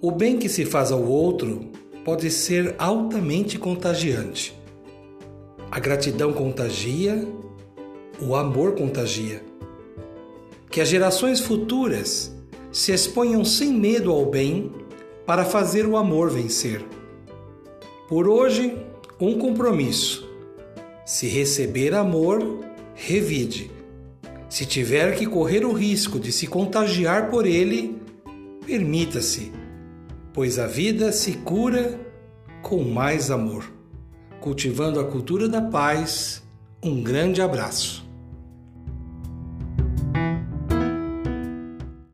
O bem que se faz ao outro pode ser altamente contagiante. A gratidão contagia, o amor contagia. Que as gerações futuras se exponham sem medo ao bem para fazer o amor vencer. Por hoje, um compromisso. Se receber amor, revide. Se tiver que correr o risco de se contagiar por ele, permita-se pois a vida se cura com mais amor. Cultivando a cultura da paz, um grande abraço.